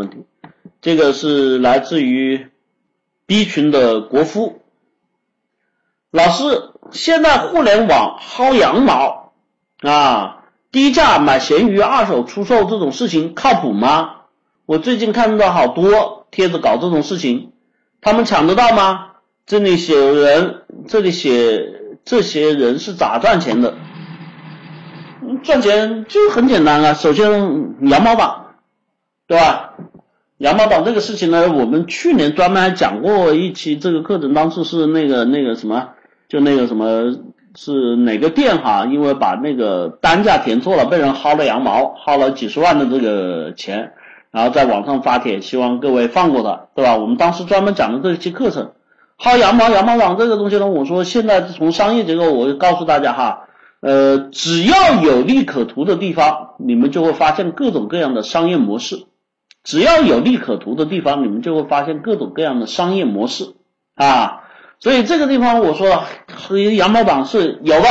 问题，这个是来自于 B 群的国夫老师。现在互联网薅羊毛啊，低价买闲鱼二手出售这种事情靠谱吗？我最近看到好多帖子搞这种事情，他们抢得到吗？这里写人，这里写这些人是咋赚钱的？赚钱就很简单啊，首先羊毛党。对吧？羊毛党这个事情呢，我们去年专门还讲过一期这个课程，当时是那个那个什么，就那个什么是哪个店哈，因为把那个单价填错了，被人薅了羊毛，薅了几十万的这个钱，然后在网上发帖，希望各位放过他，对吧？我们当时专门讲的这一期课程，薅羊毛羊毛党这个东西呢，我说现在从商业结构，我就告诉大家哈，呃，只要有利可图的地方，你们就会发现各种各样的商业模式。只要有利可图的地方，你们就会发现各种各样的商业模式啊。所以这个地方我说羊毛党是有的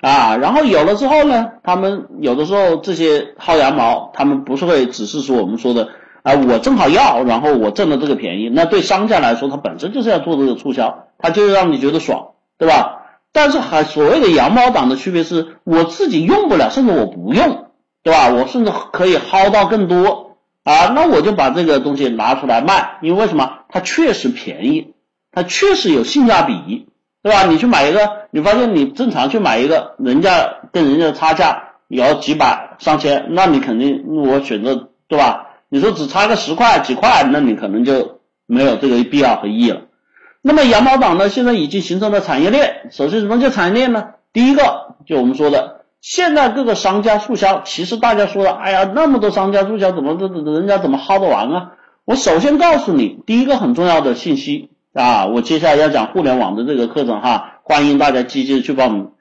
啊。然后有了之后呢，他们有的时候这些薅羊毛，他们不是会只是说我们说的啊，我正好要，然后我挣了这个便宜。那对商家来说，他本身就是要做这个促销，他就是让你觉得爽，对吧？但是还所谓的羊毛党的区别是，我自己用不了，甚至我不用，对吧？我甚至可以薅到更多。啊，那我就把这个东西拿出来卖，因为什么？它确实便宜，它确实有性价比，对吧？你去买一个，你发现你正常去买一个，人家跟人家的差价也要几百上千，那你肯定我选择，对吧？你说只差个十块几块，那你可能就没有这个必要和意义了。那么羊毛党呢，现在已经形成了产业链。首先什么叫产业链呢？第一个就我们说的。现在各个商家促销，其实大家说的，哎呀，那么多商家促销，怎么这人家怎么薅得完啊？我首先告诉你，第一个很重要的信息啊，我接下来要讲互联网的这个课程哈，欢迎大家积极的去报名。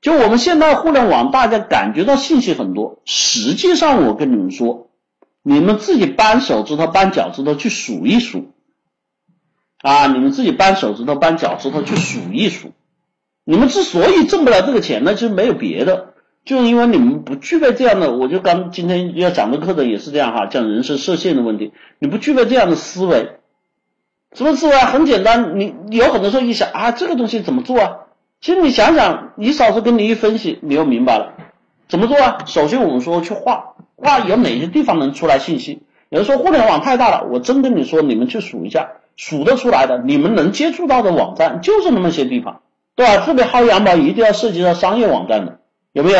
就我们现在互联网，大家感觉到信息很多，实际上我跟你们说，你们自己扳手指头、扳脚趾头去数一数啊，你们自己扳手指头、扳脚趾头去数一数，你们之所以挣不了这个钱呢，其实没有别的。就是因为你们不具备这样的，我就刚今天要讲的课程也是这样哈，讲人生设限的问题，你不具备这样的思维，什么思维啊？很简单，你有很多时候一想啊，这个东西怎么做啊？其实你想想，你嫂子跟你一分析，你又明白了怎么做啊？首先我们说去画画，有哪些地方能出来信息？有人说互联网太大了，我真跟你说，你们去数一下，数得出来的，你们能接触到的网站就是那么些地方，对吧？特别薅羊毛一定要涉及到商业网站的。有没有？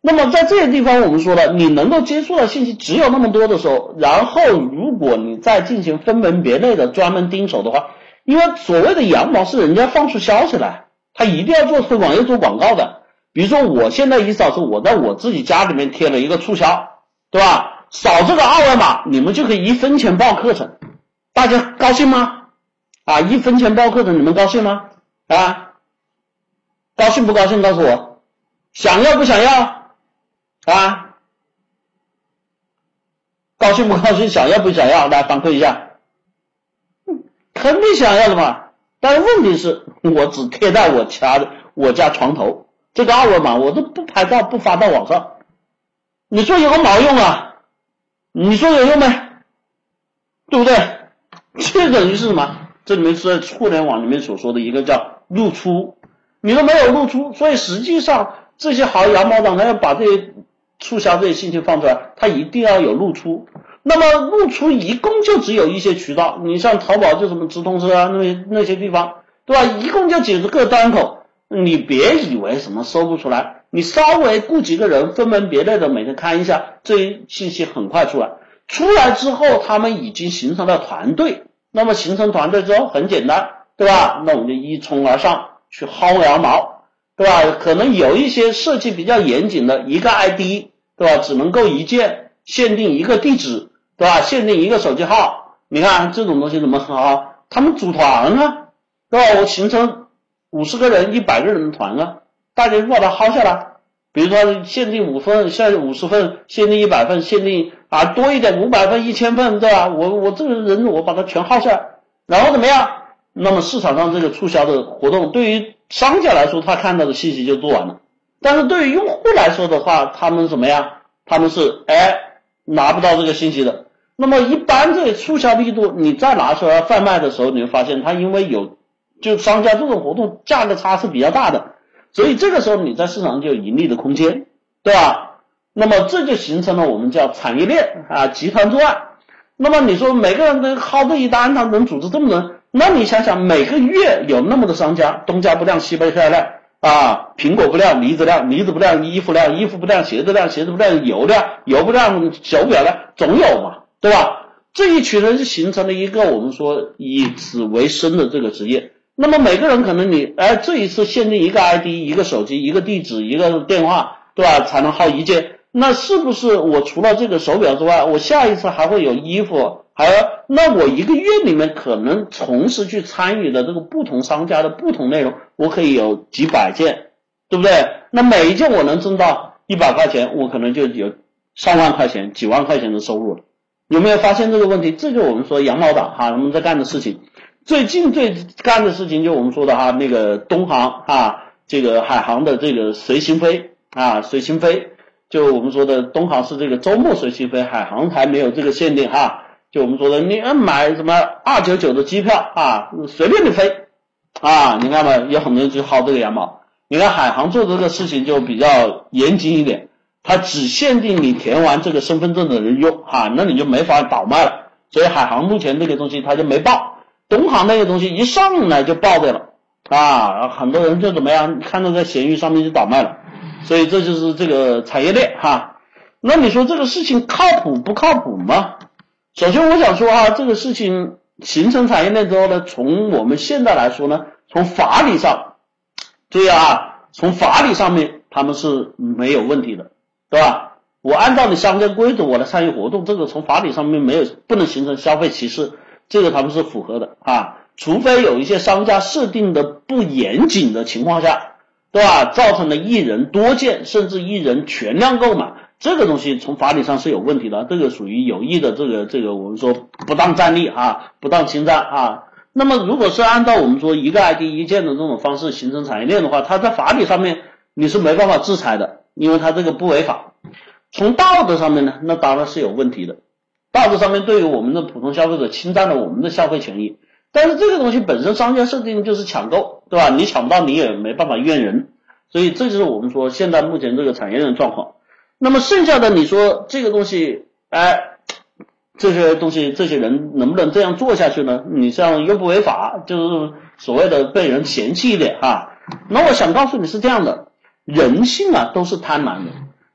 那么在这些地方，我们说了，你能够接触的信息只有那么多的时候，然后如果你再进行分门别类的专门盯守的话，因为所谓的羊毛是人家放出消息来，他一定要做推广，要做广告的。比如说，我现在一扫是我在我自己家里面贴了一个促销，对吧？扫这个二维码，你们就可以一分钱报课程，大家高兴吗？啊，一分钱报课程，你们高兴吗？啊？高兴不高兴？告诉我，想要不想要啊？高兴不高兴？想要不想要？来反馈一下。肯定想要的嘛。但是问题是，我只贴在我家的我家床头，这个二维码我都不拍照，不发到网上。你说有个毛用啊？你说有用没？对不对？这等于是什么？这里面是在互联网里面所说的一个叫露出。你都没有露出，所以实际上这些好羊毛党，他要把这些促销这些信息放出来，他一定要有露出。那么露出一共就只有一些渠道，你像淘宝就什么直通车啊，那那些地方，对吧？一共就几十个端口，你别以为什么搜不出来，你稍微雇几个人，分门别类的每天看一下，这些信息很快出来。出来之后，他们已经形成了团队，那么形成团队之后很简单，对吧？那我们就一冲而上。去薅羊毛，对吧？可能有一些设计比较严谨的，一个 ID，对吧？只能够一键，限定一个地址，对吧？限定一个手机号。你看这种东西怎么薅？他们组团啊，对吧？我形成五十个人、一百个人的团啊，大家就把它薅下来。比如说限定五份，限五十份，限定一百份，限定啊多一点五百份、一千份，对吧？我我这个人我把它全薅下来，然后怎么样？那么市场上这个促销的活动，对于商家来说，他看到的信息就做完了；但是对于用户来说的话，他们怎么样？他们是哎拿不到这个信息的。那么一般这个促销力度，你再拿出来贩卖的时候，你会发现它因为有就商家这种活动，价格差是比较大的，所以这个时候你在市场上就有盈利的空间，对吧？那么这就形成了我们叫产业链啊，集团作案。那么你说每个人都薅这一单，他能组织这么多人？那你想想，每个月有那么多商家，东家不亮西不亮啊，苹果不亮，梨子亮，梨子不亮，衣服亮，衣服不亮，鞋子亮，鞋子不亮，油亮，油不亮，手表亮，总有嘛，对吧？这一群人就形成了一个我们说以此为生的这个职业。那么每个人可能你哎这一次限定一个 ID，一个手机，一个地址，一个电话，对吧？才能薅一件。那是不是我除了这个手表之外，我下一次还会有衣服？还那我一个月里面可能同时去参与的这个不同商家的不同内容，我可以有几百件，对不对？那每一件我能挣到一百块钱，我可能就有上万块钱、几万块钱的收入了。有没有发现这个问题？这就我们说羊毛党哈他们在干的事情。最近最干的事情就我们说的哈那个东航啊，这个海航的这个随心飞啊，随心飞。就我们说的，东航是这个周末随心飞，海航还没有这个限定哈。就我们说的，你买什么二九九的机票啊，随便你飞啊，你看嘛，有很多人就薅这个羊毛。你看海航做这个事情就比较严谨一点，它只限定你填完这个身份证的人用哈，那你就没法倒卖了。所以海航目前这个东西它就没报，东航那个东西一上来就报掉了啊，很多人就怎么样，看到在闲鱼上面就倒卖了。所以这就是这个产业链哈，那你说这个事情靠谱不靠谱吗？首先我想说啊，这个事情形成产业链之后呢，从我们现在来说呢，从法理上，注意啊，从法理上面他们是没有问题的，对吧？我按照你相关规则我来参与活动，这个从法理上面没有不能形成消费歧视，这个他们是符合的啊，除非有一些商家设定的不严谨的情况下。对吧？造成了一人多件，甚至一人全量购买，这个东西从法理上是有问题的，这个属于有意的这个这个我们说不当占利啊，不当侵占啊。那么如果是按照我们说一个 ID 一件的这种方式形成产业链的话，它在法理上面你是没办法制裁的，因为它这个不违法。从道德上面呢，那当然是有问题的，道德上面对于我们的普通消费者侵占了我们的消费权益。但是这个东西本身商家设定就是抢购，对吧？你抢不到你也没办法怨人，所以这就是我们说现在目前这个产业链的状况。那么剩下的你说这个东西，哎，这些东西这些人能不能这样做下去呢？你这样又不违法，就是所谓的被人嫌弃一点哈。那我想告诉你是这样的，人性啊都是贪婪的，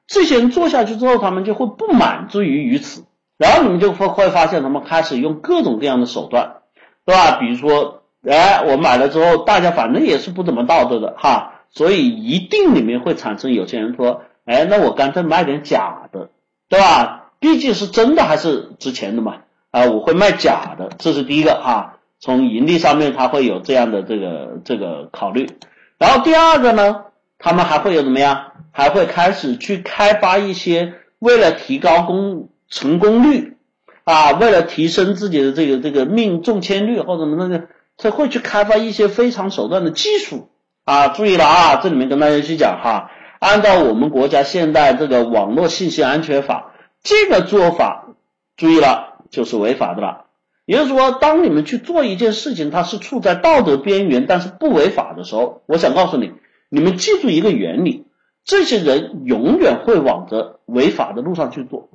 这些人做下去之后，他们就会不满足于于此，然后你们就会会发现他们开始用各种各样的手段。对吧？比如说，哎，我买了之后，大家反正也是不怎么道德的哈，所以一定里面会产生有些人说，哎，那我干脆卖点假的，对吧？毕竟是真的还是值钱的嘛，啊，我会卖假的，这是第一个哈。从盈利上面，他会有这样的这个这个考虑。然后第二个呢，他们还会有怎么样？还会开始去开发一些为了提高功成功率。啊，为了提升自己的这个这个命中签率或者什么那个，他会去开发一些非常手段的技术啊！注意了啊，这里面跟大家去讲哈，按照我们国家现在这个网络信息安全法，这个做法，注意了就是违法的了。也就是说，当你们去做一件事情，它是处在道德边缘，但是不违法的时候，我想告诉你，你们记住一个原理：这些人永远会往着违法的路上去做。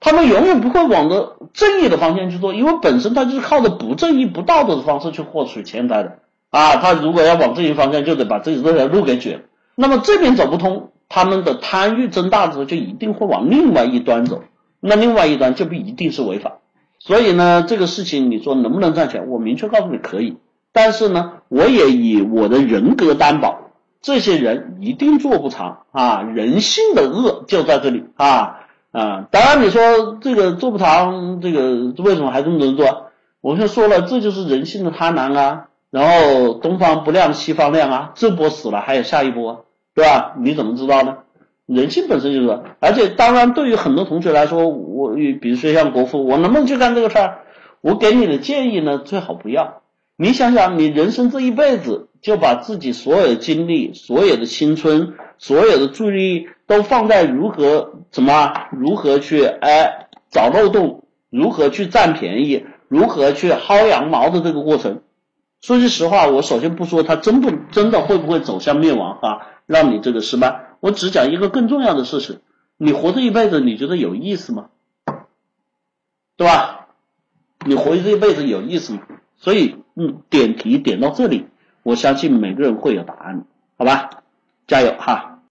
他们永远不会往着正义的方向去做，因为本身他就是靠着不正义、不道德的方式去获取钱财的啊。他如果要往正义方向，就得把这这条路给卷了。那么这边走不通，他们的贪欲增大之后，就一定会往另外一端走。那另外一端就不一定是违法。所以呢，这个事情你说能不能赚钱？我明确告诉你可以，但是呢，我也以我的人格担保，这些人一定做不长啊。人性的恶就在这里啊。啊，当然你说这个做不长，这个为什么还这么多人做？我就说了，这就是人性的贪婪啊。然后东方不亮西方亮啊，这波死了还有下一波，对吧？你怎么知道呢？人性本身就是，而且当然对于很多同学来说，我比如说像国富，我能不能去干这个事儿？我给你的建议呢，最好不要。你想想，你人生这一辈子就把自己所有的精力、所有的青春、所有的注意力。都放在如何怎么如何去哎找漏洞如何去占便宜，如何去薅羊毛的这个过程。说句实话，我首先不说它真不真的会不会走向灭亡啊，让你这个失败。我只讲一个更重要的事情：你活这一辈子，你觉得有意思吗？对吧？你活这一辈子有意思吗？所以，嗯，点题点到这里，我相信每个人会有答案，好吧？加油哈！